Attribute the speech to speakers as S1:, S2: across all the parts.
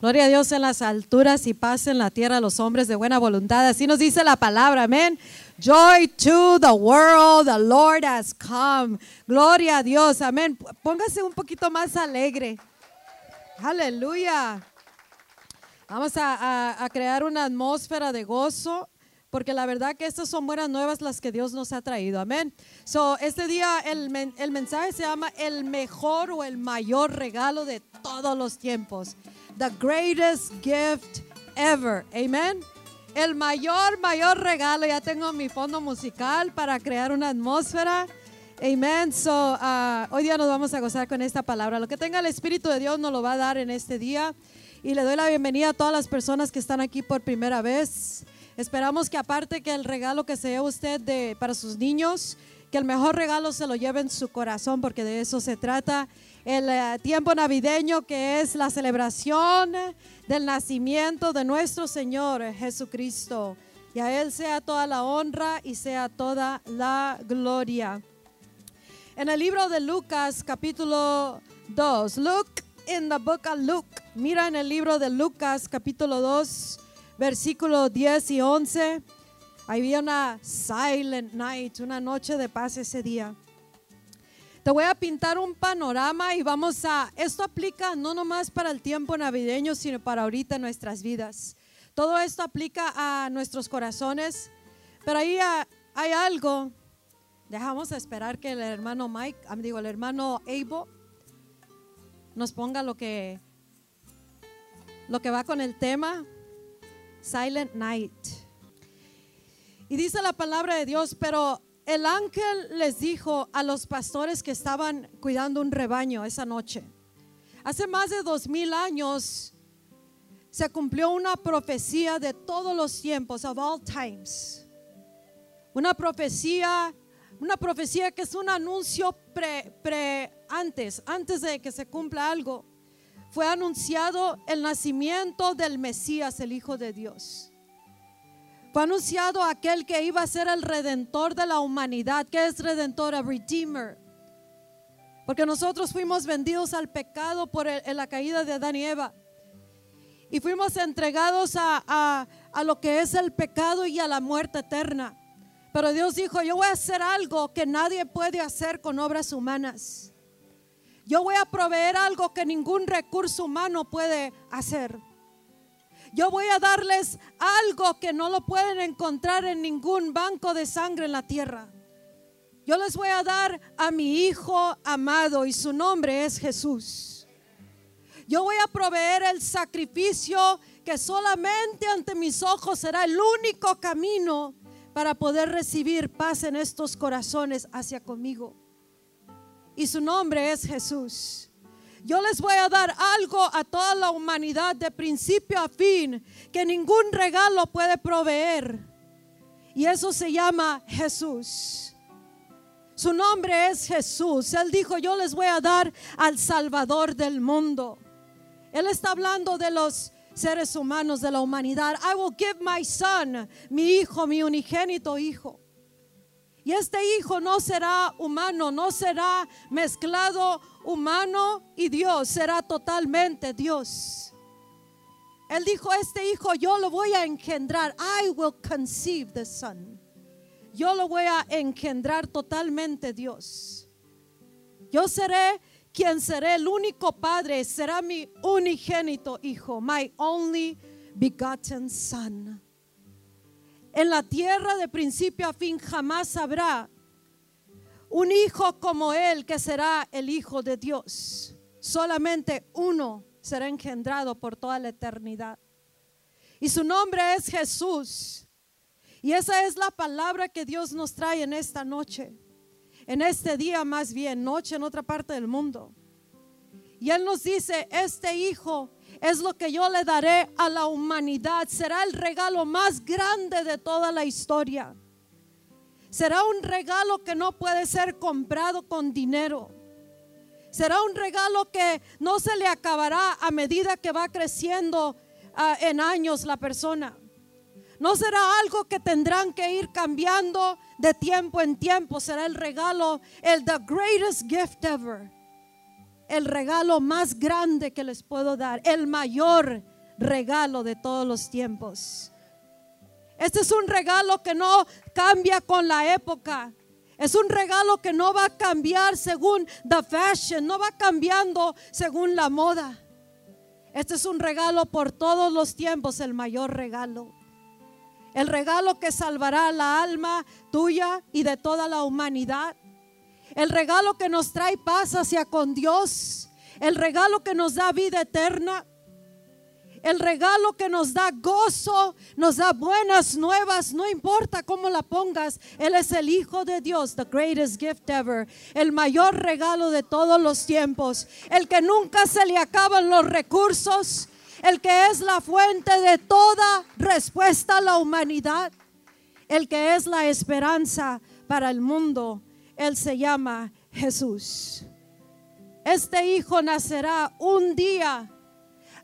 S1: Gloria a Dios en las alturas y paz en la tierra a los hombres de buena voluntad. Así nos dice la palabra, amén. Joy to the world, the Lord has come. Gloria a Dios, amén. Póngase un poquito más alegre. Aleluya. Vamos a, crear una atmósfera de gozo, porque la verdad que estas son buenas nuevas las que Dios nos ha traído. Amén. So, este día el, el mensaje se llama el mejor o el mayor regalo de todos los tiempos. The greatest gift ever. Amén. El mayor, mayor regalo. Ya tengo mi fondo musical para crear una atmósfera. Amen. So, ah, hoy día nos vamos a gozar con esta palabra. Lo que tenga el Espíritu de Dios nos lo va a dar en este día. Y le doy la bienvenida a todas las personas que están aquí por primera vez. Esperamos que aparte que el regalo que se lleve usted de, para sus niños, que el mejor regalo se lo lleve en su corazón, porque de eso se trata. El eh, tiempo navideño que es la celebración del nacimiento de nuestro Señor Jesucristo. Y a Él sea toda la honra y sea toda la gloria. En el libro de Lucas capítulo 2, look in the book of Luke. Mira en el libro de Lucas capítulo 2, versículo 10 y 11. Había una silent night, una noche de paz ese día. Te voy a pintar un panorama y vamos a, esto aplica no nomás para el tiempo navideño, sino para ahorita nuestras vidas. Todo esto aplica a nuestros corazones, pero ahí ah, hay algo Dejamos a esperar que el hermano Mike, ah, digo, el hermano Abel, nos ponga lo que, lo que va con el tema, Silent Night. Y dice la palabra de Dios, pero el ángel les dijo a los pastores que estaban cuidando un rebaño esa noche. Hace más de dos mil años se cumplió una profecía de todos los tiempos, of all times. Una profecía una profecía que es un anuncio pre, pre- antes, antes de que se cumpla algo. Fue anunciado el nacimiento del Mesías, el Hijo de Dios. Fue anunciado aquel que iba a ser el redentor de la humanidad. que es redentor? A redeemer. Porque nosotros fuimos vendidos al pecado por en la caída de Adán y Eva. Y fuimos entregados a, a- a lo que es el pecado y a la muerte eterna. Pero Dios dijo, yo voy a hacer algo que nadie puede hacer con obras humanas. Yo voy a proveer algo que ningún recurso humano puede hacer. Yo voy a darles algo que no lo pueden encontrar en ningún banco de sangre en la tierra. Yo les voy a dar a mi Hijo amado y su nombre es Jesús. Yo voy a proveer el sacrificio que solamente ante mis ojos será el único camino para poder recibir paz en estos corazones hacia conmigo. Y su nombre es Jesús. Yo les voy a dar algo a toda la humanidad de principio a fin que ningún regalo puede proveer. Y eso se llama Jesús. Su nombre es Jesús. Él dijo, yo les voy a dar al Salvador del mundo. Él está hablando de los seres humanos, de la humanidad. I will give my son, mi hijo, mi unigénito hijo. Y este hijo no será humano, no será mezclado humano y Dios, será totalmente Dios. Él dijo, este hijo yo lo voy a engendrar. I will conceive the son. Yo lo voy a engendrar totalmente Dios. Yo seré quien seré el único padre, será mi unigénito hijo, my only begotten son. En la tierra de principio a fin jamás habrá un hijo como él que será el hijo de Dios. Solamente uno será engendrado por toda la eternidad. Y su nombre es Jesús. Y esa es la palabra que Dios nos trae en esta noche en este día más bien, noche en otra parte del mundo. Y Él nos dice, este hijo es lo que yo le daré a la humanidad. Será el regalo más grande de toda la historia. Será un regalo que no puede ser comprado con dinero. Será un regalo que no se le acabará a medida que va creciendo ah, en años la persona. No será algo que tendrán que ir cambiando de tiempo en tiempo. Será el regalo, el the greatest gift ever. el regalo más grande que les puedo dar, el mayor regalo de todos los tiempos. Este es un regalo que no cambia con la época. Es un regalo que no va a cambiar según the fashion, no va cambiando según la moda. Este es un regalo por todos los tiempos, el mayor regalo. El regalo que salvará la alma tuya y de toda la humanidad. El regalo que nos trae paz hacia con Dios. El regalo que nos da vida eterna el regalo que nos da gozo, nos da buenas nuevas, no importa cómo la pongas, Él es el Hijo de Dios, the greatest gift ever, el mayor regalo de todos los tiempos, el que nunca se le acaban los recursos, el que es la fuente de toda respuesta a la humanidad, el que es la esperanza para el mundo, Él se llama Jesús. Este Hijo nacerá un día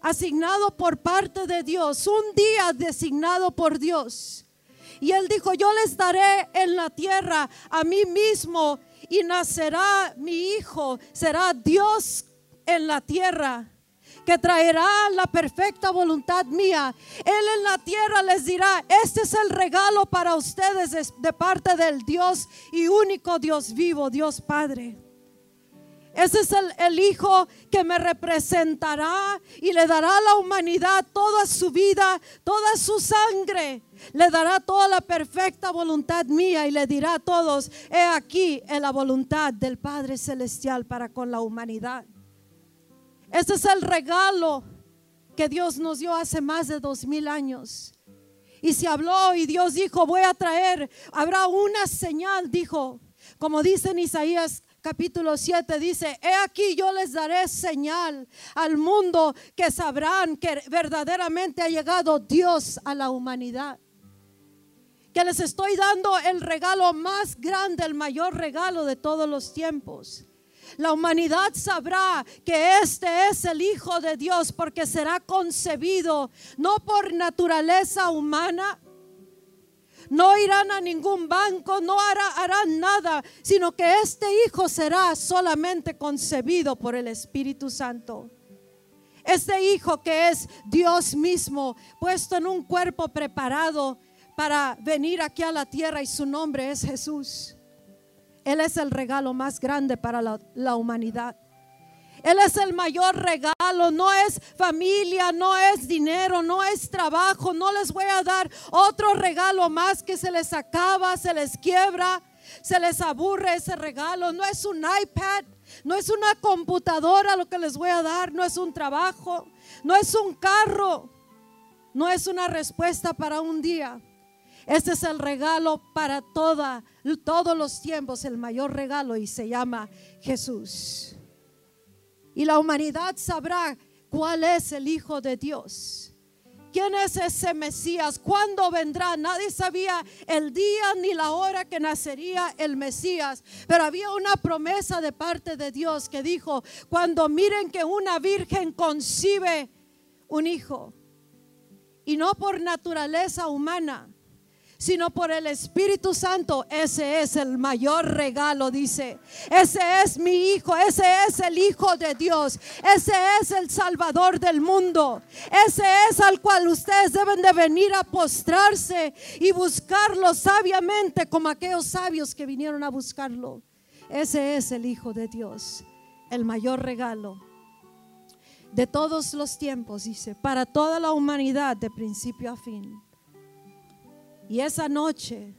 S1: asignado por parte de Dios, un día designado por Dios. Y él dijo, yo les daré en la tierra a mí mismo y nacerá mi hijo, será Dios en la tierra que traerá la perfecta voluntad mía. Él en la tierra les dirá, este es el regalo para ustedes de parte del Dios y único Dios vivo, Dios Padre. Ese es el, Hijo que me representará y le dará a la humanidad toda su vida, toda su sangre. Le dará toda la perfecta voluntad mía y le dirá a todos, he aquí en la voluntad del Padre Celestial para con la humanidad. Ese es el regalo que Dios nos dio hace más de dos mil años. Y se habló y Dios dijo, voy a traer, habrá una señal, dijo, como dice en Isaías capítulo 7 dice, he aquí yo les daré señal al mundo que sabrán que verdaderamente ha llegado Dios a la humanidad. Que les estoy dando el regalo más grande, el mayor regalo de todos los tiempos. La humanidad sabrá que este es el Hijo de Dios porque será concebido no por naturaleza humana, no irán a ningún banco, no harán nada, sino que este hijo será solamente concebido por el Espíritu Santo. Este hijo que es Dios mismo, puesto en un cuerpo preparado para venir aquí a la tierra y su nombre es Jesús. Él es el regalo más grande para la, la humanidad. Él es el mayor regalo, no es familia, no es dinero, no es trabajo, no les voy a dar otro regalo más que se les acaba, se les quiebra, se les aburre ese regalo, no es un iPad, no es una computadora lo que les voy a dar, no es un trabajo, no es un carro, no es una respuesta para un día. Este es el regalo para toda, todos los tiempos, el mayor regalo y se llama Jesús y la humanidad sabrá cuál es el Hijo de Dios. ¿Quién es ese Mesías? ¿Cuándo vendrá? Nadie sabía el día ni la hora que nacería el Mesías. Pero había una promesa de parte de Dios que dijo, cuando miren que una virgen concibe un hijo, y no por naturaleza humana, sino por el Espíritu Santo. Ese es el mayor regalo, dice. Ese es mi Hijo, ese es el Hijo de Dios, ese es el Salvador del mundo, ese es al cual ustedes deben de venir a postrarse y buscarlo sabiamente como aquellos sabios que vinieron a buscarlo. Ese es el Hijo de Dios, el mayor regalo de todos los tiempos, dice, para toda la humanidad de principio a fin. Y esa noche,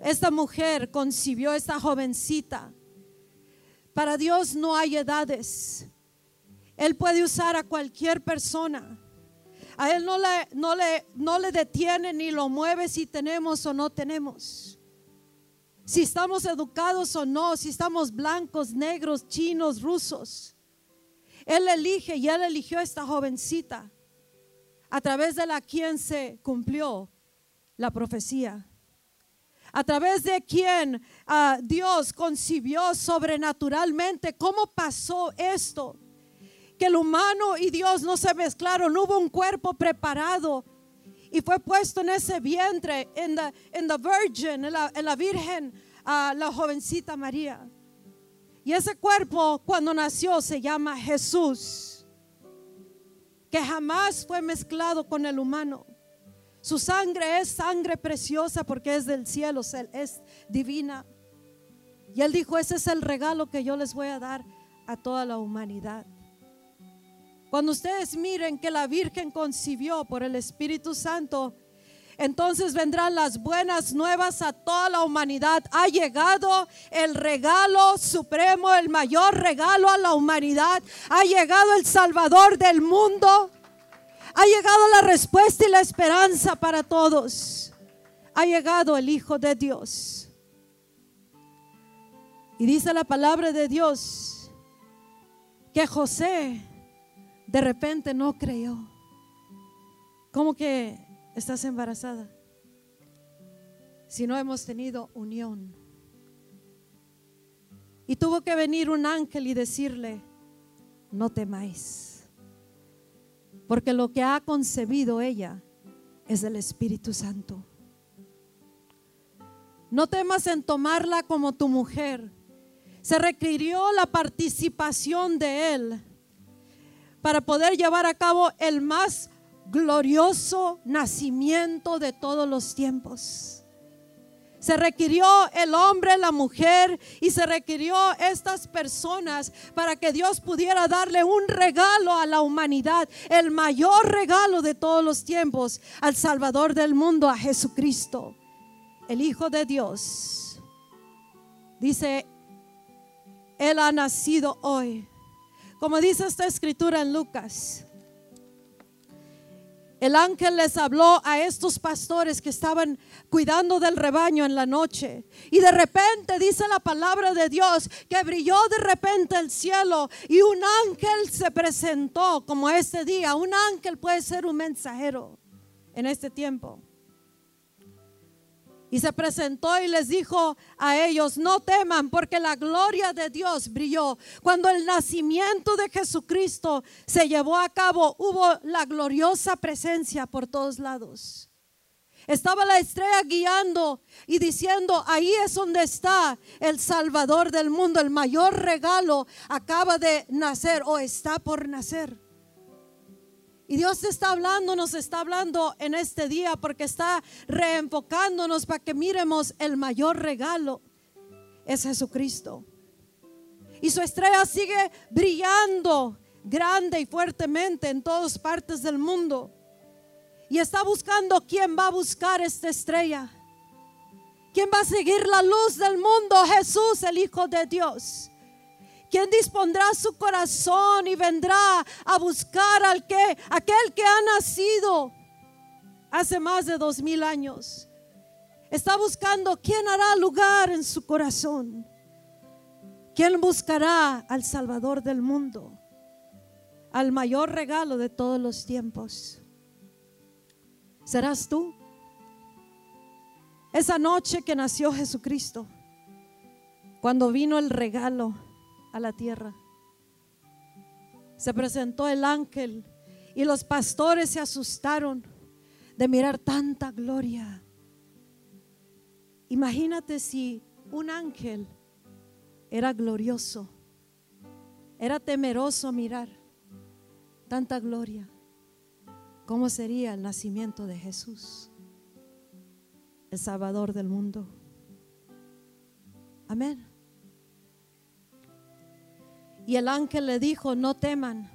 S1: esta mujer concibió esta jovencita. Para Dios no hay edades. Él puede usar a cualquier persona. A Él no le, no le, no le detiene ni lo mueve si tenemos o no tenemos. Si estamos educados o no, si estamos blancos, negros, chinos, rusos. Él elige y Él eligió a esta jovencita a través de la quien se cumplió la profecía. A través de quien ah, Dios concibió sobrenaturalmente. ¿Cómo pasó esto? Que el humano y Dios no se mezclaron. Hubo un cuerpo preparado y fue puesto en ese vientre, en la, virgin, en la, virgen, la jovencita María. Y ese cuerpo cuando nació se llama Jesús, que jamás fue mezclado con el humano. Su sangre es sangre preciosa porque es del cielo, es divina. Y él dijo, ese es el regalo que yo les voy a dar a toda la humanidad. Cuando ustedes miren que la Virgen concibió por el Espíritu Santo, entonces vendrán las buenas nuevas a toda la humanidad. Ha llegado el regalo supremo, el mayor regalo a la humanidad. Ha llegado el Salvador del mundo. Ha llegado la respuesta y la esperanza para todos. Ha llegado el Hijo de Dios. Y dice la palabra de Dios que José de repente no creyó. ¿Cómo que estás embarazada? Si no hemos tenido unión. Y tuvo que venir un ángel y decirle, no temáis, porque lo que ha concebido ella es del Espíritu Santo. No temas en tomarla como tu mujer. Se requirió la participación de él para poder llevar a cabo el más glorioso nacimiento de todos los tiempos. Se requirió el hombre, la mujer y se requirió estas personas para que Dios pudiera darle un regalo a la humanidad, el mayor regalo de todos los tiempos, al Salvador del mundo, a Jesucristo, el Hijo de Dios. Dice, Él ha nacido hoy como dice esta escritura en Lucas, el ángel les habló a estos pastores que estaban cuidando del rebaño en la noche. Y de repente dice la palabra de Dios que brilló de repente el cielo y un ángel se presentó como este día. Un ángel puede ser un mensajero en este tiempo. Y se presentó y les dijo a ellos, no teman porque la gloria de Dios brilló. Cuando el nacimiento de Jesucristo se llevó a cabo, hubo la gloriosa presencia por todos lados. Estaba la estrella guiando y diciendo, ahí es donde está el Salvador del mundo, el mayor regalo acaba de nacer o está por nacer. Y Dios está hablando, nos está hablando en este día porque está reenfocándonos para que miremos el mayor regalo es Jesucristo. Y su estrella sigue brillando grande y fuertemente en todas partes del mundo. Y está buscando quién va a buscar esta estrella. ¿Quién va a seguir la luz del mundo? Jesús, el Hijo de Dios. ¿Quién dispondrá su corazón y vendrá a buscar al que, aquel que ha nacido hace más de dos mil años? Está buscando quién hará lugar en su corazón. ¿Quién buscará al Salvador del mundo? Al mayor regalo de todos los tiempos. ¿Serás tú? Esa noche que nació Jesucristo, cuando vino el regalo a la tierra. Se presentó el ángel y los pastores se asustaron de mirar tanta gloria. Imagínate si un ángel era glorioso, era temeroso mirar tanta gloria. ¿Cómo sería el nacimiento de Jesús, el Salvador del mundo? Amén. Y el ángel le dijo, no teman,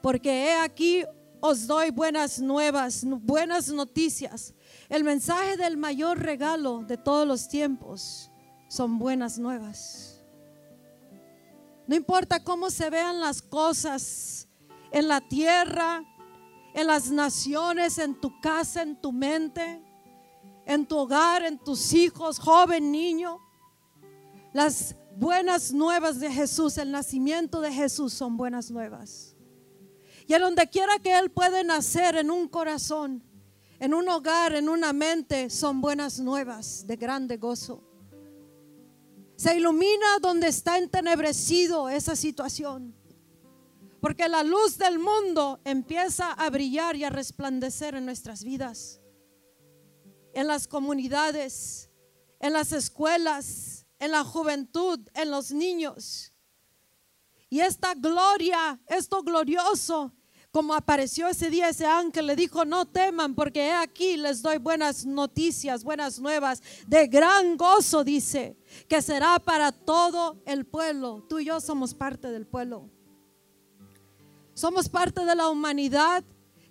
S1: porque he aquí os doy buenas nuevas, buenas noticias. El mensaje del mayor regalo de todos los tiempos son buenas nuevas. No importa cómo se vean las cosas en la tierra, en las naciones, en tu casa, en tu mente, en tu hogar, en tus hijos, joven, niño. Las buenas nuevas de Jesús, el nacimiento de Jesús son buenas nuevas. Y en donde quiera que Él puede nacer en un corazón, en un hogar, en una mente, son buenas nuevas de grande gozo. Se ilumina donde está entenebrecido esa situación. Porque la luz del mundo empieza a brillar y a resplandecer en nuestras vidas, en las comunidades, en las escuelas, en la juventud, en los niños. Y esta gloria, esto glorioso, como apareció ese día ese ángel, le dijo, no teman, porque he aquí les doy buenas noticias, buenas nuevas, de gran gozo, dice, que será para todo el pueblo. Tú y yo somos parte del pueblo. Somos parte de la humanidad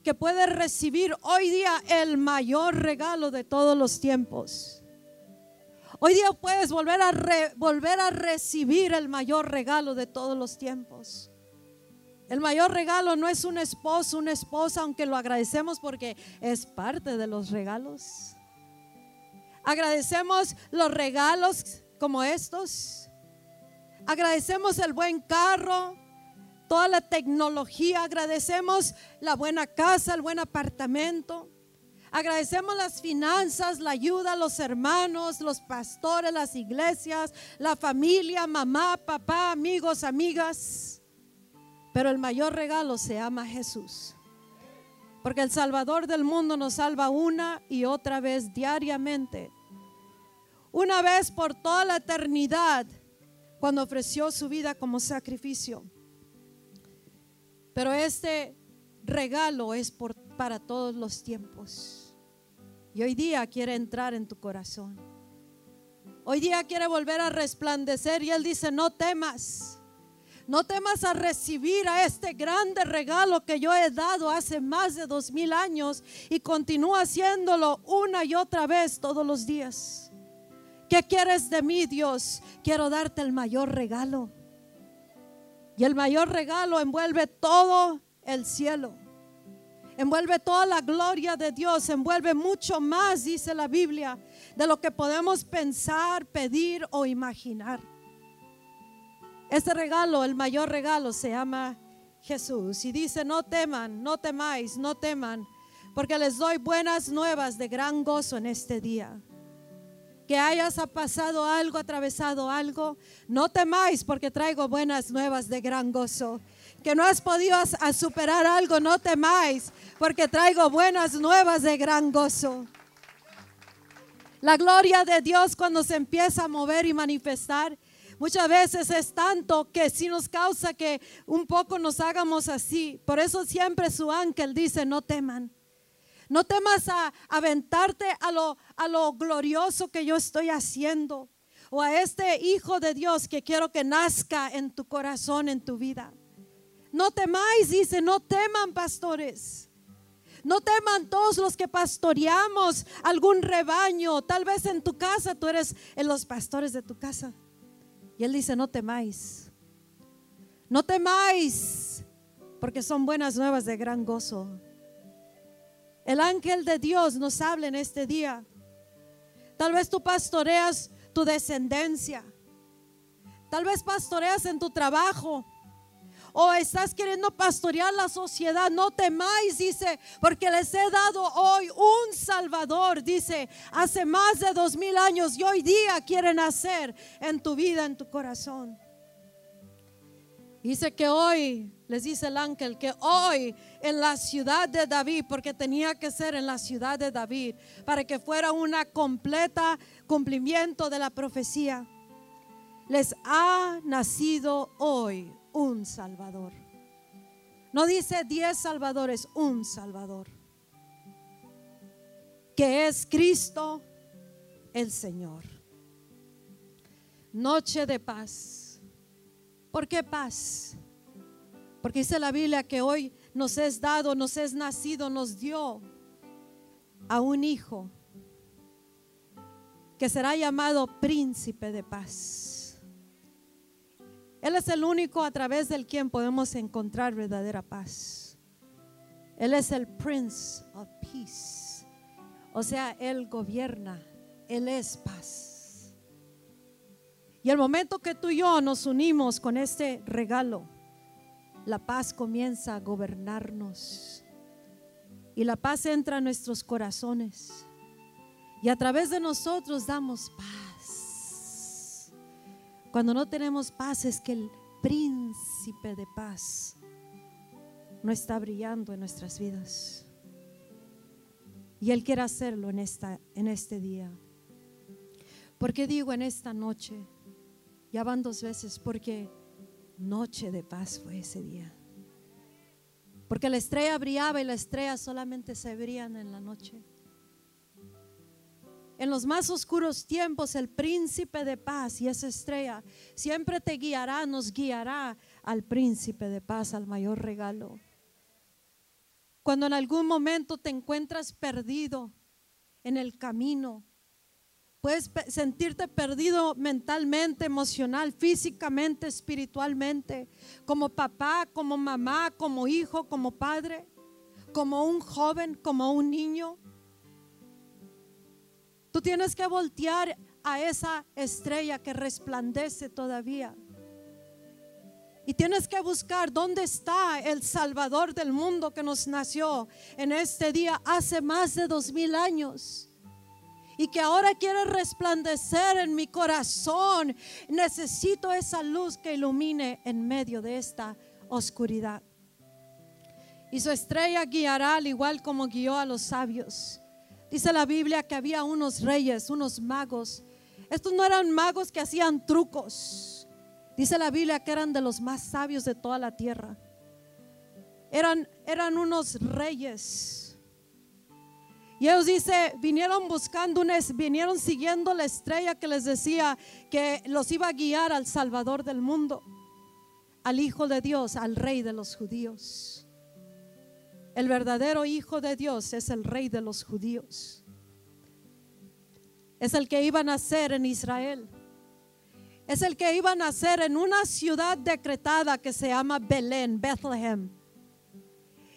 S1: que puede recibir hoy día el mayor regalo de todos los tiempos. Hoy día puedes volver a, volver a recibir el mayor regalo de todos los tiempos. El mayor regalo no es un esposo, una esposa, aunque lo agradecemos porque es parte de los regalos. Agradecemos los regalos como estos. Agradecemos el buen carro, toda la tecnología. Agradecemos la buena casa, el buen apartamento. Agradecemos las finanzas, la ayuda, los hermanos, los pastores, las iglesias, la familia, mamá, papá, amigos, amigas. Pero el mayor regalo se llama Jesús. Porque el Salvador del mundo nos salva una y otra vez diariamente. Una vez por toda la eternidad, cuando ofreció su vida como sacrificio. Pero este regalo es por para todos los tiempos. Y hoy día quiere entrar en tu corazón. Hoy día quiere volver a resplandecer y Él dice, no temas. No temas a recibir a este grande regalo que yo he dado hace más de dos mil años y continúa haciéndolo una y otra vez todos los días. ¿Qué quieres de mí, Dios? Quiero darte el mayor regalo. Y el mayor regalo envuelve todo el cielo envuelve toda la gloria de Dios, envuelve mucho más, dice la Biblia, de lo que podemos pensar, pedir o imaginar. Este regalo, el mayor regalo, se llama Jesús. Y dice, no teman, no temáis, no teman, porque les doy buenas nuevas de gran gozo en este día. Que hayas pasado algo, atravesado algo, no temáis porque traigo buenas nuevas de gran gozo que no has podido superar algo, no temáis, porque traigo buenas nuevas de gran gozo. La gloria de Dios cuando se empieza a mover y manifestar, muchas veces es tanto que si nos causa que un poco nos hagamos así. Por eso siempre su ángel dice, no teman. No temas a aventarte a lo, a lo glorioso que yo estoy haciendo o a este Hijo de Dios que quiero que nazca en tu corazón, en tu vida. No temáis, dice, no teman pastores. No teman todos los que pastoreamos algún rebaño. Tal vez en tu casa tú eres en los pastores de tu casa. Y él dice, no temáis. No temáis, porque son buenas nuevas de gran gozo. El ángel de Dios nos habla en este día. Tal vez tú pastoreas tu descendencia. Tal vez pastoreas en tu trabajo o estás queriendo pastorear la sociedad, no temáis, dice, porque les he dado hoy un Salvador, dice, hace más de dos mil años y hoy día quieren hacer en tu vida, en tu corazón. Dice que hoy, les dice el ángel, que hoy en la ciudad de David, porque tenía que ser en la ciudad de David, para que fuera una completa cumplimiento de la profecía, les ha nacido hoy un Salvador. No dice diez salvadores, un Salvador. Que es Cristo el Señor. Noche de paz. ¿Por qué paz? Porque dice la Biblia que hoy nos es dado, nos es nacido, nos dio a un hijo que será llamado príncipe de paz. Él es el único a través del quien podemos encontrar verdadera paz. Él es el Prince of Peace. O sea, Él gobierna, Él es paz. Y el momento que tú y yo nos unimos con este regalo, la paz comienza a gobernarnos. Y la paz entra a nuestros corazones. Y a través de nosotros damos paz. Cuando no tenemos paz es que el príncipe de paz no está brillando en nuestras vidas. Y Él quiere hacerlo en, esta, en este día. Porque digo en esta noche, Ya van dos veces porque noche de paz fue ese día. Porque la estrella brillaba y la estrella solamente se brillan en la noche. En los más oscuros tiempos, el príncipe de paz y esa estrella siempre te guiará, nos guiará al príncipe de paz, al mayor regalo. Cuando en algún momento te encuentras perdido en el camino, puedes sentirte perdido mentalmente, emocional, físicamente, espiritualmente, como papá, como mamá, como hijo, como padre, como un joven, como un niño Tú tienes que voltear a esa estrella que resplandece todavía. Y tienes que buscar dónde está el Salvador del mundo que nos nació en este día hace más de dos mil años. Y que ahora quiere resplandecer en mi corazón. Necesito esa luz que ilumine en medio de esta oscuridad. Y su estrella guiará al igual como guió a los sabios. Dice la Biblia que había unos reyes, unos magos. Estos no eran magos que hacían trucos. Dice la Biblia que eran de los más sabios de toda la tierra. Eran, eran unos reyes. Y ellos dice, vinieron buscando una, vinieron siguiendo la estrella que les decía que los iba a guiar al Salvador del mundo, al Hijo de Dios, al Rey de los judíos. El verdadero Hijo de Dios es el Rey de los judíos. Es el que iba a nacer en Israel. Es el que iba a nacer en una ciudad decretada que se llama Belén, Bethlehem.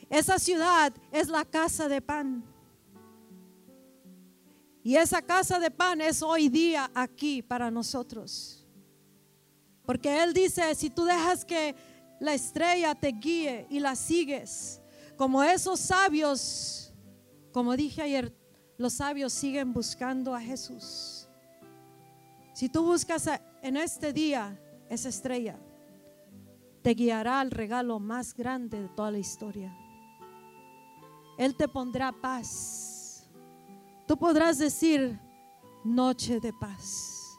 S1: Esa ciudad es la casa de pan. Y esa casa de pan es hoy día aquí para nosotros. Porque Él dice, si tú dejas que la estrella te guíe y la sigues, como esos sabios, como dije ayer, los sabios siguen buscando a Jesús. Si tú buscas en este día esa estrella, te guiará al regalo más grande de toda la historia. Él te pondrá paz. Tú podrás decir noche de paz.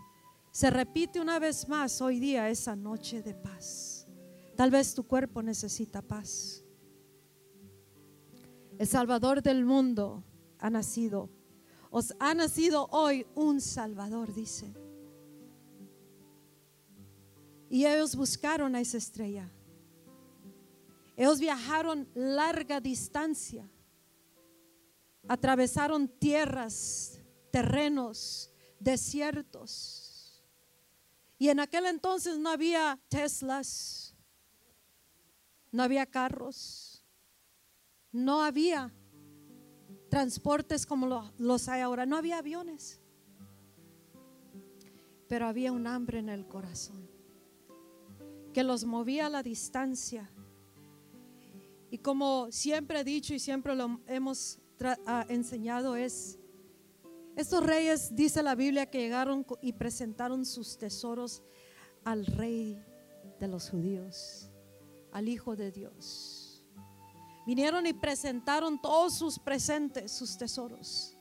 S1: Se repite una vez más hoy día esa noche de paz. Tal vez tu cuerpo necesita paz. El Salvador del mundo ha nacido. Os ha nacido hoy un Salvador, dice. Y ellos buscaron a esa estrella. Ellos viajaron larga distancia. Atravesaron tierras, terrenos, desiertos. Y en aquel entonces no había Teslas, no había carros, no había transportes como los hay ahora, no había aviones. Pero había un hambre en el corazón que los movía a la distancia. Y como siempre he dicho y siempre lo hemos ah, enseñado es, estos reyes, dice la Biblia, que llegaron y presentaron sus tesoros al rey de los judíos, al Hijo de Dios. Vinieron y presentaron todos sus presentes, sus tesoros.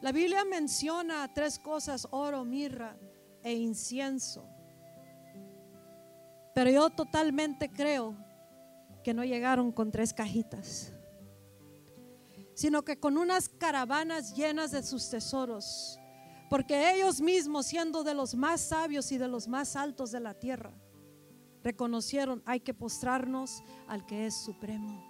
S1: La Biblia menciona tres cosas, oro, mirra e incienso. Pero yo totalmente creo que no llegaron con tres cajitas, sino que con unas caravanas llenas de sus tesoros, porque ellos mismos, siendo de los más sabios y de los más altos de la tierra, reconocieron, hay que postrarnos al que es supremo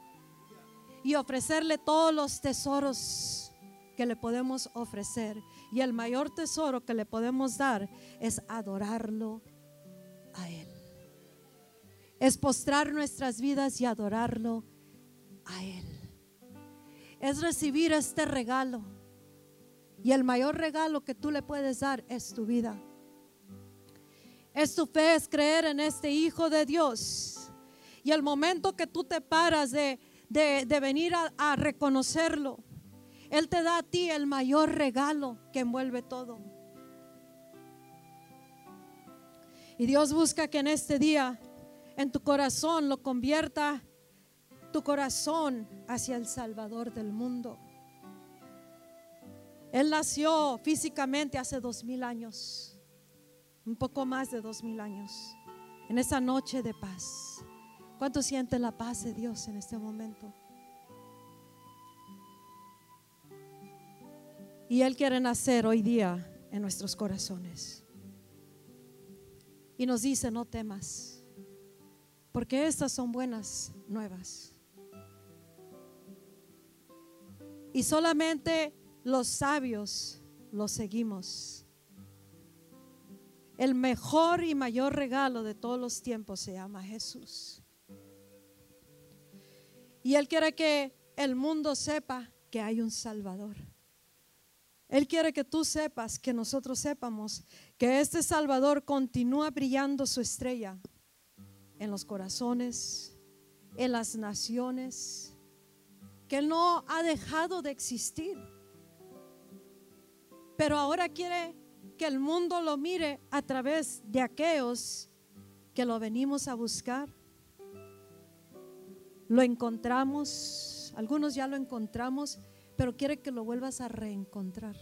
S1: y ofrecerle todos los tesoros que le podemos ofrecer. Y el mayor tesoro que le podemos dar es adorarlo a Él. Es postrar nuestras vidas y adorarlo a Él. Es recibir este regalo. Y el mayor regalo que tú le puedes dar es tu vida. Es tu fe, es creer en este Hijo de Dios. Y el momento que tú te paras de de, venir a, reconocerlo. Él te da a ti el mayor regalo que envuelve todo. Y Dios busca que en este día, en tu corazón, lo convierta tu corazón hacia el Salvador del mundo. Él nació físicamente hace dos mil años, un poco más de dos mil años, en esa noche de paz. ¿Cuánto siente la paz de Dios en este momento? Y Él quiere nacer hoy día en nuestros corazones. Y nos dice, no temas, porque estas son buenas nuevas. Y solamente los sabios los seguimos. El mejor y mayor regalo de todos los tiempos se llama Jesús. Y Él quiere que el mundo sepa que hay un Salvador. Él quiere que tú sepas, que nosotros sepamos que este Salvador continúa brillando su estrella en los corazones, en las naciones, que Él no ha dejado de existir. Pero ahora quiere que el mundo lo mire a través de aquellos que lo venimos a buscar. Lo encontramos, algunos ya lo encontramos pero quiere que lo vuelvas a reencontrar.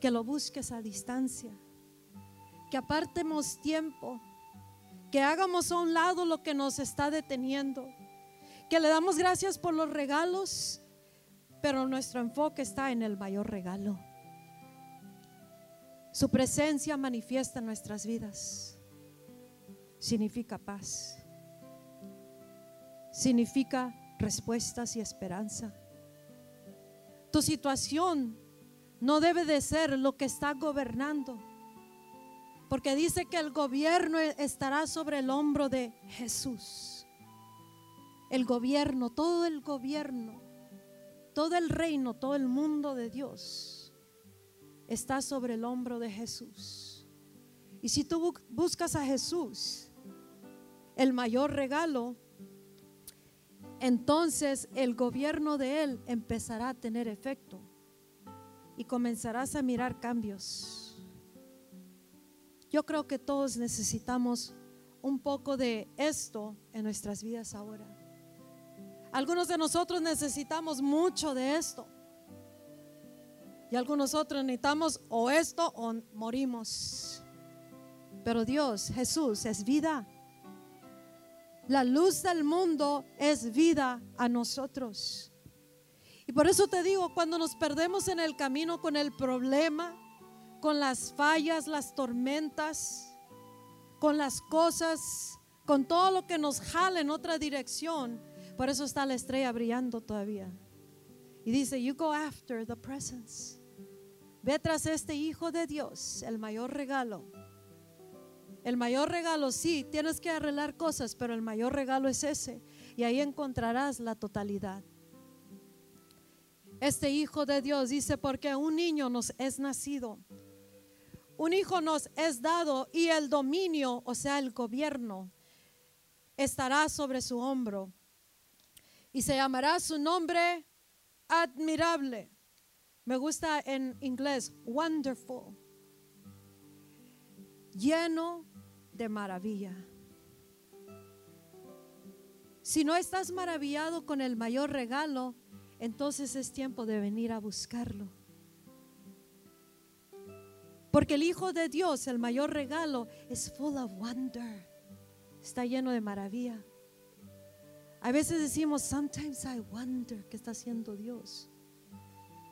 S1: Que lo busques a distancia. Que apartemos tiempo. Que hagamos a un lado lo que nos está deteniendo. Que le damos gracias por los regalos, pero nuestro enfoque está en el mayor regalo. Su presencia manifiesta en nuestras vidas. Significa paz. Significa respuestas y esperanza. Tu situación no debe de ser lo que está gobernando, porque dice que el gobierno estará sobre el hombro de Jesús. El gobierno, todo el gobierno, todo el reino, todo el mundo de Dios está sobre el hombro de Jesús. Y si tú buscas a Jesús, el mayor regalo entonces el gobierno de Él empezará a tener efecto y comenzarás a mirar cambios. Yo creo que todos necesitamos un poco de esto en nuestras vidas ahora. Algunos de nosotros necesitamos mucho de esto. Y algunos otros necesitamos o esto o morimos. Pero Dios, Jesús, es vida. La luz del mundo es vida a nosotros. Y por eso te digo, cuando nos perdemos en el camino con el problema, con las fallas, las tormentas, con las cosas, con todo lo que nos jala en otra dirección, por eso está la estrella brillando todavía. Y dice, you go after the presence. Ve tras este Hijo de Dios, el mayor regalo el mayor regalo, sí, tienes que arreglar cosas, pero el mayor regalo es ese. Y ahí encontrarás la totalidad. Este Hijo de Dios dice, porque un niño nos es nacido, un hijo nos es dado y el dominio, o sea, el gobierno, estará sobre su hombro. Y se llamará su nombre admirable. Me gusta en inglés, wonderful. Lleno de maravilla. Si no estás maravillado con el mayor regalo, entonces es tiempo de venir a buscarlo. Porque el Hijo de Dios, el mayor regalo, es full of wonder. Está lleno de maravilla. A veces decimos, sometimes I wonder qué está haciendo Dios.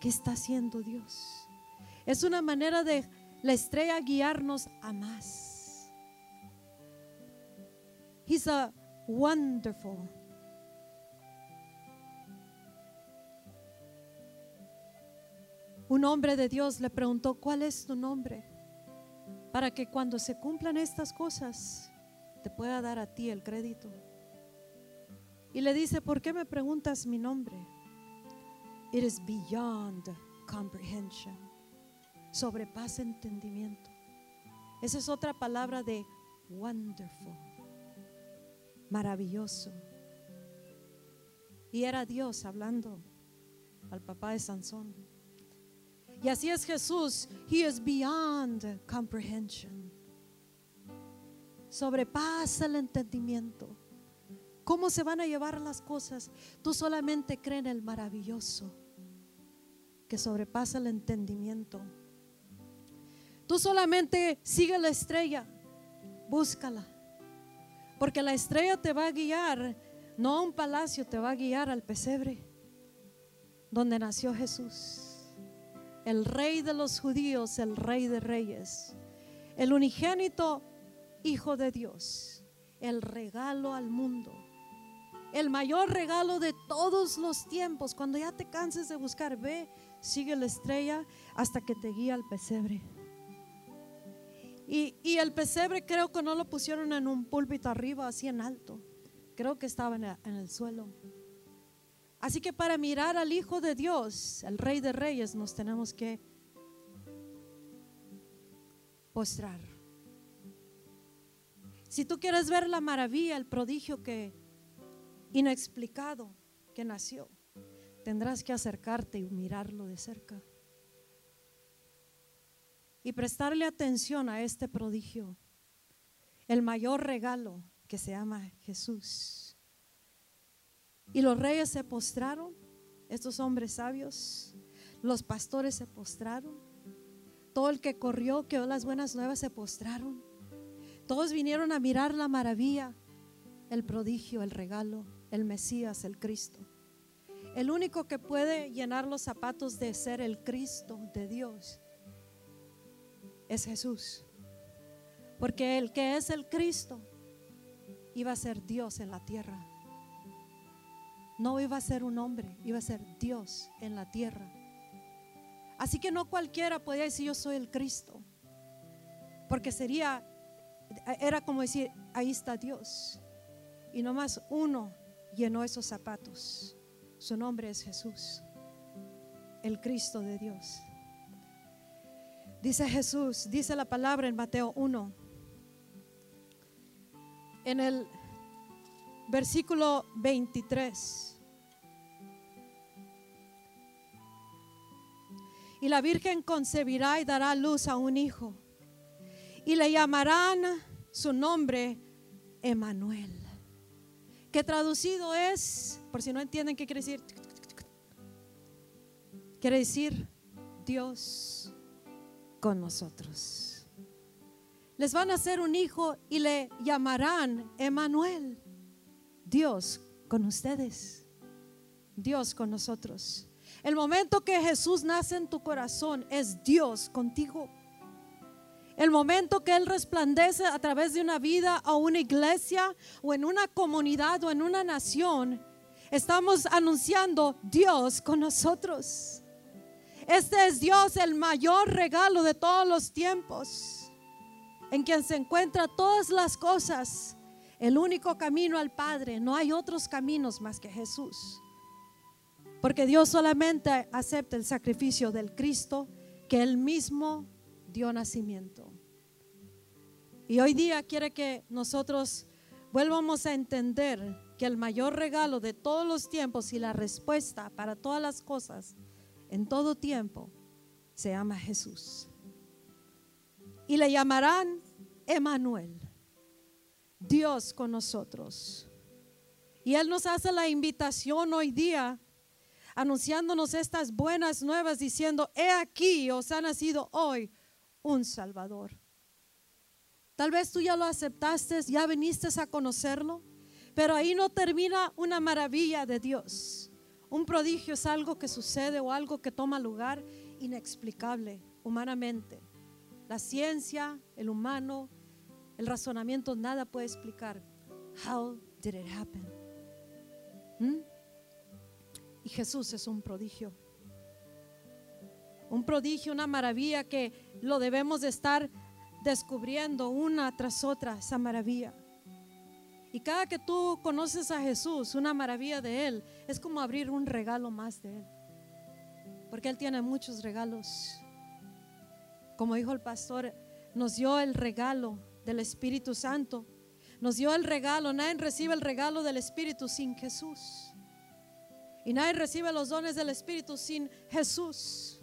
S1: ¿Qué está haciendo Dios? Es una manera de la estrella guiarnos a más. He's a wonderful. Un hombre de Dios le preguntó, ¿cuál es tu nombre? Para que cuando se cumplan estas cosas, te pueda dar a ti el crédito. Y le dice, ¿por qué me preguntas mi nombre? It is beyond comprehension. Sobrepasa entendimiento. Esa es otra palabra de wonderful maravilloso. Y era Dios hablando al papá de Sansón. Y así es Jesús. He is beyond comprehension. Sobrepasa el entendimiento. ¿Cómo se van a llevar las cosas? Tú solamente crees en el maravilloso que sobrepasa el entendimiento. Tú solamente sigue la estrella, búscala. Porque la estrella te va a guiar, no a un palacio, te va a guiar al pesebre donde nació Jesús. El rey de los judíos, el rey de reyes, el unigénito Hijo de Dios, el regalo al mundo, el mayor regalo de todos los tiempos. Cuando ya te canses de buscar, ve, sigue la estrella hasta que te guía al pesebre. Y, el pesebre creo que no lo pusieron en un púlpito arriba, así en alto. Creo que estaba en el suelo. Así que para mirar al Hijo de Dios, el Rey de Reyes, nos tenemos que postrar. Si tú quieres ver la maravilla, el prodigio que inexplicado que nació, tendrás que acercarte y mirarlo de cerca. Y prestarle atención a este prodigio, el mayor regalo que se llama Jesús. Y los reyes se postraron, estos hombres sabios, los pastores se postraron, todo el que corrió, que oyó las buenas nuevas, se postraron. Todos vinieron a mirar la maravilla, el prodigio, el regalo, el Mesías, el Cristo. El único que puede llenar los zapatos de ser el Cristo de Dios es Jesús. Porque el que es el Cristo iba a ser Dios en la tierra. No iba a ser un hombre, iba a ser Dios en la tierra. Así que no cualquiera podía decir yo soy el Cristo. Porque sería, era como decir, ahí está Dios. Y nomás uno llenó esos zapatos. Su nombre es Jesús, el Cristo de Dios. Dice Jesús, dice la palabra en Mateo 1, en el versículo 23. Y la Virgen concebirá y dará luz a un hijo. Y le llamarán su nombre Emanuel. Que traducido es, por si no entienden qué quiere decir, quiere decir Dios con nosotros. Les van a hacer un hijo y le llamarán Emanuel. Dios con ustedes. Dios con nosotros. El momento que Jesús nace en tu corazón es Dios contigo. El momento que Él resplandece a través de una vida o una iglesia o en una comunidad o en una nación, estamos anunciando Dios con nosotros. Este es Dios el mayor regalo de todos los tiempos, en quien se encuentran todas las cosas, el único camino al Padre. No hay otros caminos más que Jesús. Porque Dios solamente acepta el sacrificio del Cristo que Él mismo dio nacimiento. Y hoy día quiere que nosotros vuelvamos a entender que el mayor regalo de todos los tiempos y la respuesta para todas las cosas en todo tiempo se llama Jesús. Y le llamarán Emanuel, Dios con nosotros. Y Él nos hace la invitación hoy día anunciándonos estas buenas nuevas, diciendo, he aquí, os ha nacido hoy un Salvador. Tal vez tú ya lo aceptaste, ya viniste a conocerlo, pero ahí no termina una maravilla de Dios. Un prodigio es algo que sucede o algo que toma lugar inexplicable humanamente. La ciencia, el humano, el razonamiento, nada puede explicar. How did it happen? ¿Mm? Y Jesús es un prodigio. Un prodigio, una maravilla que lo debemos de estar descubriendo una tras otra, esa maravilla. Y cada que tú conoces a Jesús, una maravilla de Él, es como abrir un regalo más de Él. Porque Él tiene muchos regalos. Como dijo el pastor, nos dio el regalo del Espíritu Santo. Nos dio el regalo. Nadie recibe el regalo del Espíritu sin Jesús. Y nadie recibe los dones del Espíritu sin Jesús.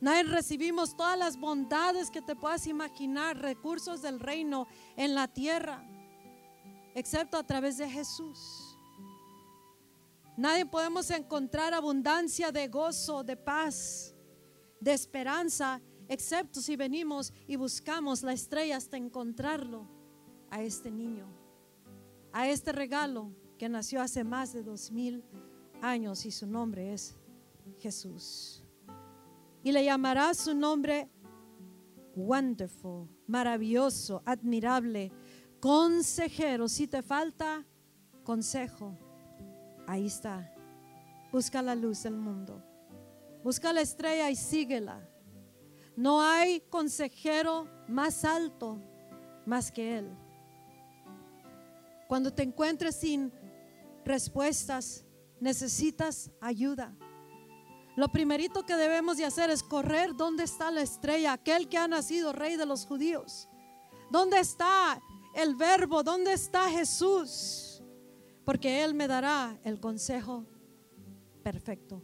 S1: Nadie recibimos todas las bondades que te puedas imaginar, recursos del reino en la tierra, excepto a través de Jesús. Nadie podemos encontrar abundancia de gozo, de paz, de esperanza excepto si venimos y buscamos la estrella hasta encontrarlo a este niño, a este regalo que nació hace más de dos mil años y su nombre es Jesús. Y le llamará su nombre Wonderful, maravilloso, admirable, consejero. Si te falta consejo, ahí está. Busca la luz del mundo. Busca la estrella y síguela. No hay consejero más alto más que Él. Cuando te encuentres sin respuestas, necesitas ayuda. Lo primerito que debemos de hacer es correr donde está la estrella, aquel que ha nacido rey de los judíos. ¿Dónde está el verbo? ¿Dónde está Jesús? Porque Él me dará el consejo perfecto.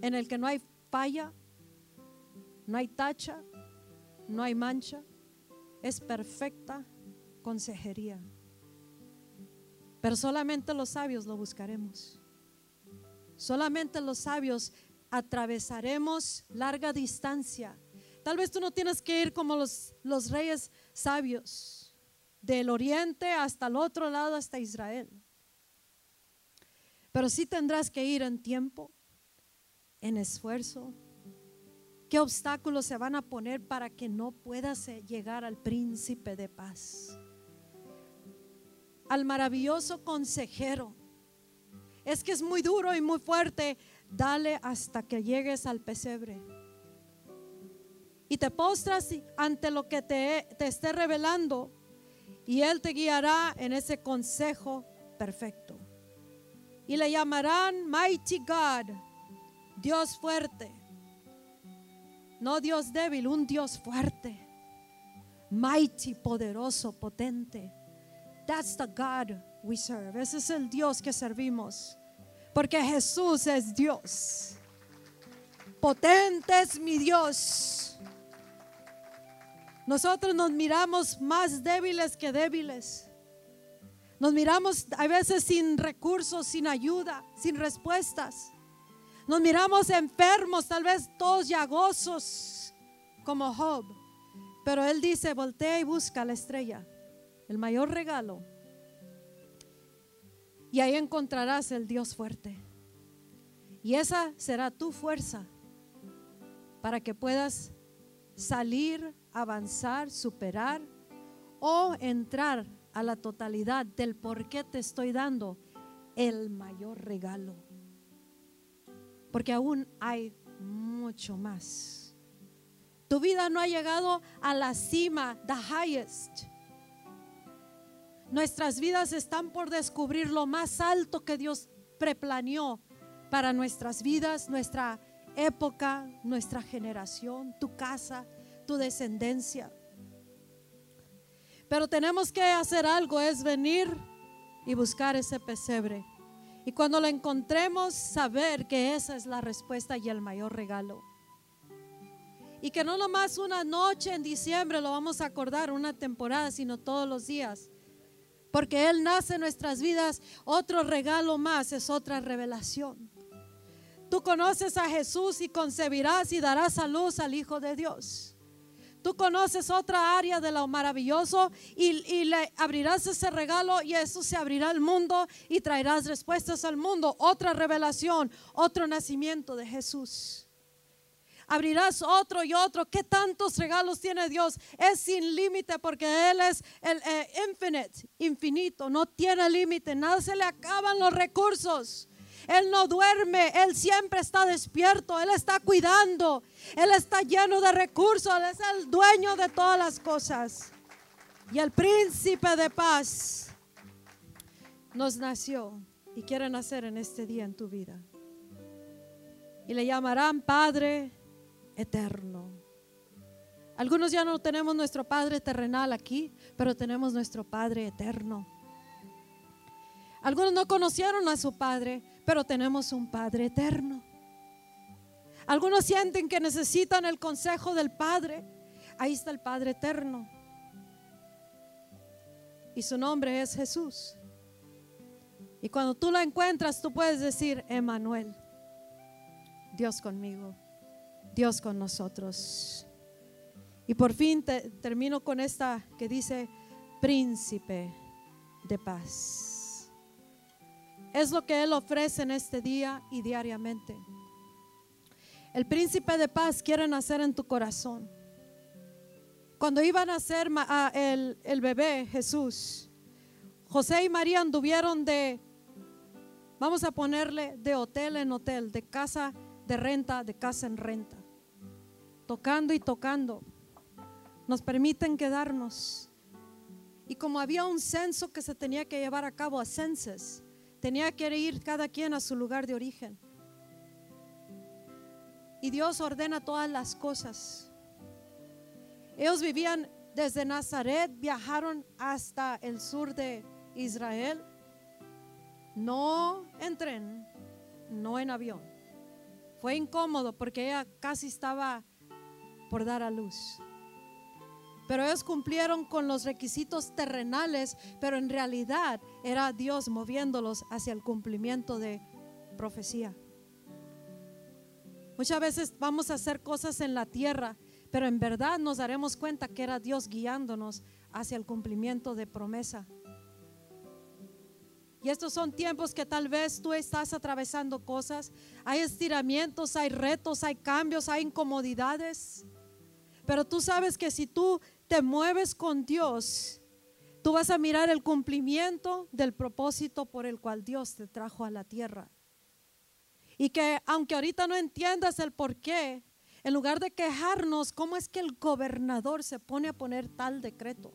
S1: En el que no hay falla, no hay tacha, no hay mancha. Es perfecta consejería. Pero solamente los sabios lo buscaremos. Solamente los sabios atravesaremos larga distancia. Tal vez tú no tienes que ir como los, los reyes sabios, del oriente hasta el otro lado, hasta Israel. Pero sí tendrás que ir en tiempo, en esfuerzo. ¿Qué obstáculos se van a poner para que no puedas eh, llegar al príncipe de paz? Al maravilloso consejero. Es que es muy duro y muy fuerte. Dale hasta que llegues al pesebre. Y te postras ante lo que te, esté revelando. Y Él te guiará en ese consejo perfecto. Y le llamarán Mighty God, Dios fuerte no Dios débil, un Dios fuerte. Mighty, poderoso, potente. That's the God we serve. Ese es el Dios que servimos. Porque Jesús es Dios. Potente es mi Dios. Nosotros nos miramos más débiles que débiles. Nos miramos a veces sin recursos, sin ayuda, sin respuestas. Nos miramos enfermos, tal vez todos llagosos, como Job. Pero él dice, voltea y busca la estrella, el mayor regalo. Y ahí encontrarás el Dios fuerte. Y esa será tu fuerza para que puedas salir, avanzar, superar o entrar a la totalidad del por qué te estoy dando el mayor regalo porque aún hay mucho más. Tu vida no ha llegado a la cima, the highest. Nuestras vidas están por descubrir lo más alto que Dios preplaneó para nuestras vidas, nuestra época, nuestra generación, tu casa, tu descendencia. Pero tenemos que hacer algo, es venir y buscar ese pesebre y cuando lo encontremos, saber que esa es la respuesta y el mayor regalo. Y que no nomás una noche en diciembre lo vamos a acordar, una temporada, sino todos los días. Porque Él nace en nuestras vidas, otro regalo más es otra revelación. Tú conoces a Jesús y concebirás y darás a luz al Hijo de Dios. Tú conoces otra área de lo maravilloso y, le abrirás ese regalo y eso se abrirá al mundo y traerás respuestas al mundo. Otra revelación, otro nacimiento de Jesús. Abrirás otro y otro. ¿Qué tantos regalos tiene Dios? Es sin límite porque Él es el eh, infinite, infinito. No tiene límite. Nada se le acaban los recursos. Él no duerme, Él siempre está despierto, Él está cuidando, Él está lleno de recursos, Él es el dueño de todas las cosas. Y el príncipe de paz nos nació y quiere nacer en este día en tu vida. Y le llamarán Padre Eterno. Algunos ya no tenemos nuestro Padre terrenal aquí, pero tenemos nuestro Padre Eterno. Algunos no conocieron a su Padre, pero tenemos un Padre eterno. Algunos sienten que necesitan el consejo del Padre. Ahí está el Padre eterno. Y su nombre es Jesús. Y cuando tú lo encuentras, tú puedes decir, Emanuel, Dios conmigo. Dios con nosotros. Y por fin termino con esta que dice, príncipe de paz. Es lo que Él ofrece en este día y diariamente. El príncipe de paz quiere nacer en tu corazón. Cuando iban a nacer el, el bebé Jesús, José y María anduvieron de, vamos a ponerle, de hotel en hotel, de casa de renta, de casa en renta, tocando y tocando. Nos permiten quedarnos. Y como había un censo que se tenía que llevar a cabo a censos, tenía que ir cada quien a su lugar de origen. Y Dios ordena todas las cosas. Ellos vivían desde Nazaret, viajaron hasta el sur de Israel, no en tren, no en avión. Fue incómodo porque ella casi estaba por dar a luz. Pero ellos cumplieron con los requisitos terrenales, pero en realidad era Dios moviéndolos hacia el cumplimiento de profecía. Muchas veces vamos a hacer cosas en la tierra, pero en verdad nos daremos cuenta que era Dios guiándonos hacia el cumplimiento de promesa. Y estos son tiempos que tal vez tú estás atravesando cosas. Hay estiramientos, hay retos, hay cambios, hay incomodidades. Pero tú sabes que si tú te mueves con Dios, tú vas a mirar el cumplimiento del propósito por el cual Dios te trajo a la tierra. Y que aunque ahorita no entiendas el por qué, en lugar de quejarnos, ¿cómo es que el gobernador se pone a poner tal decreto?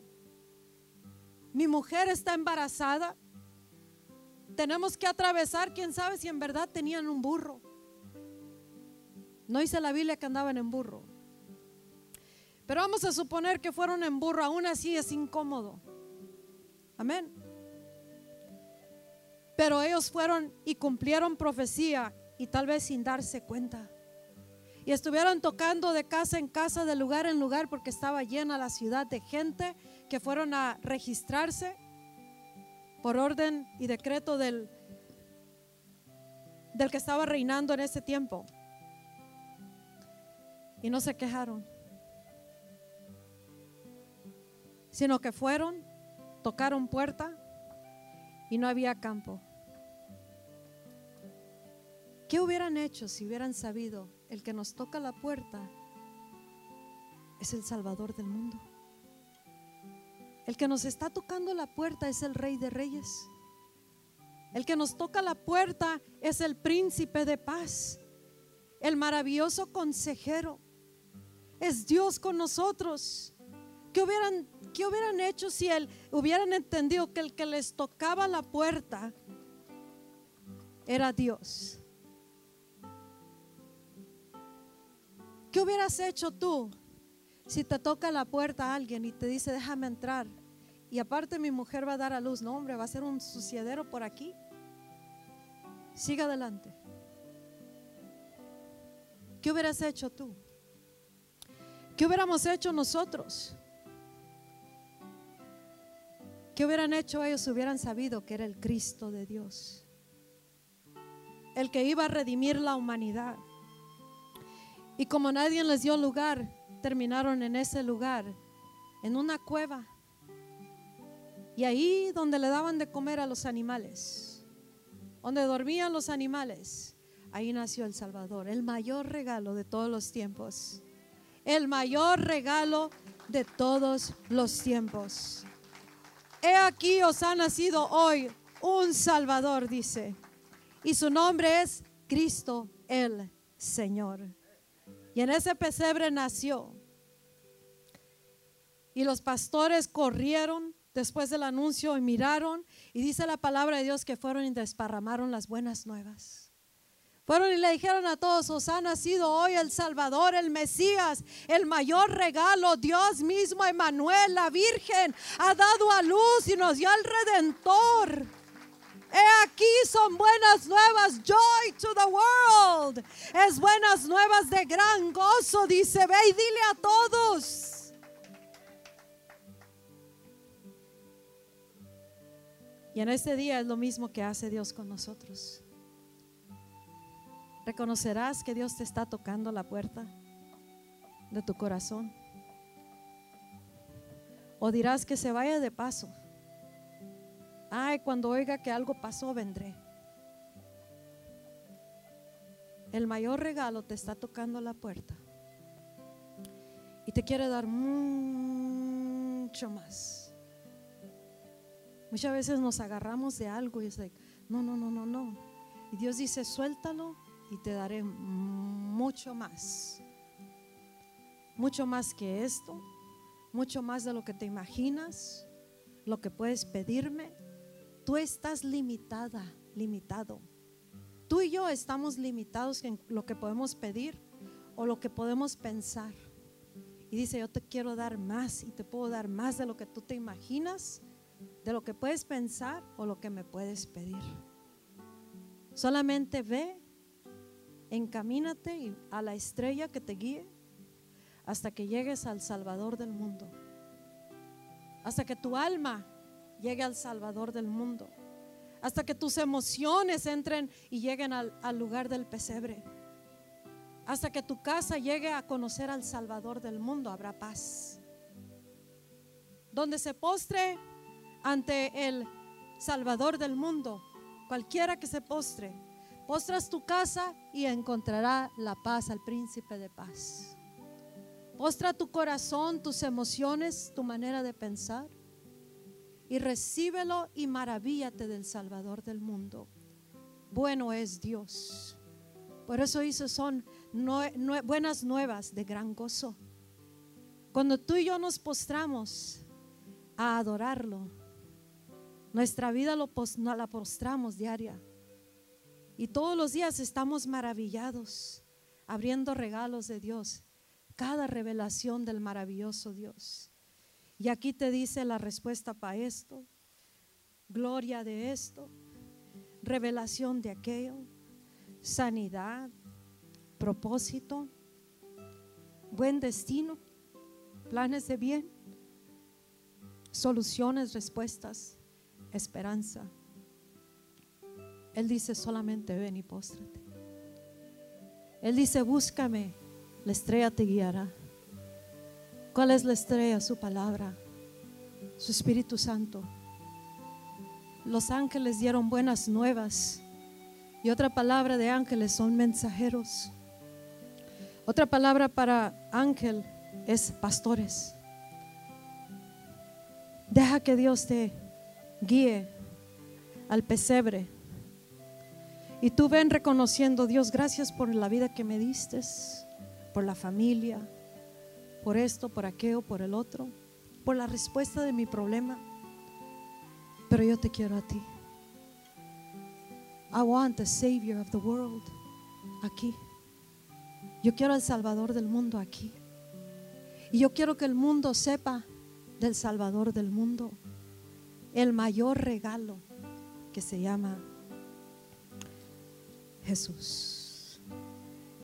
S1: Mi mujer está embarazada. Tenemos que atravesar, quién sabe si en verdad tenían un burro. No dice la Biblia que andaban en burro. Pero vamos a suponer que fueron en burro, aún así es incómodo. Amén. Pero ellos fueron y cumplieron profecía y tal vez sin darse cuenta. Y estuvieron tocando de casa en casa, de lugar en lugar, porque estaba llena la ciudad de gente que fueron a registrarse por orden y decreto del, del que estaba reinando en ese tiempo. Y no se quejaron, sino que fueron, tocaron puerta y no había campo. ¿Qué hubieran hecho si hubieran sabido el que nos toca la puerta es el Salvador del mundo? El que nos está tocando la puerta es el Rey de Reyes. El que nos toca la puerta es el príncipe de paz, el maravilloso consejero. Es Dios con nosotros. ¿Qué hubieran, qué hubieran hecho si él, hubieran entendido que el que les tocaba la puerta era Dios? ¿Qué hubieras hecho tú si te toca la puerta a alguien y te dice, déjame entrar? Y aparte mi mujer va a dar a luz. No, hombre, va a ser un suciedero por aquí. Siga adelante. ¿Qué hubieras hecho tú? ¿Qué hubiéramos hecho nosotros? ¿Qué hubieran hecho ellos si hubieran sabido que era el Cristo de Dios? El que iba a redimir la humanidad. Y como nadie les dio lugar, terminaron en ese lugar, en una cueva. Y ahí donde le daban de comer a los animales, donde dormían los animales, ahí nació el Salvador, el mayor regalo de todos los tiempos. El mayor regalo de todos los tiempos. He aquí os ha nacido hoy un Salvador, dice. Y su nombre es Cristo el Señor. Y en ese pesebre nació. Y los pastores corrieron después del anuncio y miraron. Y dice la palabra de Dios que fueron y desparramaron las buenas nuevas. Fueron y le dijeron a todos, os ha nacido hoy el Salvador, el Mesías, el mayor regalo, Dios mismo, Emanuel, la Virgen, ha dado a luz y nos dio al Redentor. He aquí son buenas nuevas, joy to the world. Es buenas nuevas de gran gozo, dice, ve y dile a todos. Y en este día es lo mismo que hace Dios con nosotros. Reconocerás que Dios te está tocando la puerta. de tu corazón. O dirás que se vaya de paso. Ay, cuando oiga que algo pasó, vendré. El mayor regalo te está tocando la puerta. Y te quiere dar mucho más. Muchas veces nos agarramos de algo y es no, no, no, no, no. Y Dios dice, suéltalo y te daré mucho más. Mucho más que esto, mucho más de lo que te imaginas, lo que puedes pedirme. Tú estás limitada, limitado. Tú y yo estamos limitados en lo que podemos pedir o lo que podemos pensar. Y dice, yo te quiero dar más y te puedo dar más de lo que tú te imaginas, de lo que puedes pensar o lo que me puedes pedir. Solamente ve, encamínate a la estrella que te guíe hasta que llegues al Salvador del mundo. Hasta que tu alma llegue al Salvador del mundo hasta que tus emociones entren y lleguen al, lugar del pesebre. Hasta que tu casa llegue a conocer al Salvador del mundo, habrá paz. Donde se postre ante el Salvador del mundo, cualquiera que se postre, postras tu casa y encontrará la paz al príncipe de paz. Postra tu corazón, tus emociones, tu manera de pensar y recíbelo y maravíllate del Salvador del mundo. Bueno es Dios. Por eso hizo son buenas nuevas de gran gozo. Cuando tú y yo nos postramos a adorarlo, nuestra vida lo la postramos diaria. Y todos los días estamos maravillados, abriendo regalos de Dios, cada revelación del maravilloso Dios. Y aquí te dice la respuesta para esto, gloria de esto, revelación de aquello, sanidad, propósito, buen destino, planes de bien, soluciones, respuestas, esperanza. Él dice solamente ven y póstrate. Él dice búscame, la estrella te guiará. ¿Cuál es la estrella? Su palabra, su Espíritu Santo. Los ángeles dieron buenas nuevas. Y otra palabra de ángeles son mensajeros. Otra palabra para ángel es pastores. Deja que Dios te guíe al pesebre. Y tú ven reconociendo, Dios, gracias por la vida que me diste, por la familia, por esto, por aquello, por el otro, por la respuesta de mi problema. Pero yo te quiero a ti. I want the Savior of the world aquí. Yo quiero al Salvador del mundo aquí. Y yo quiero que el mundo sepa del Salvador del mundo. El mayor regalo que se llama Jesús.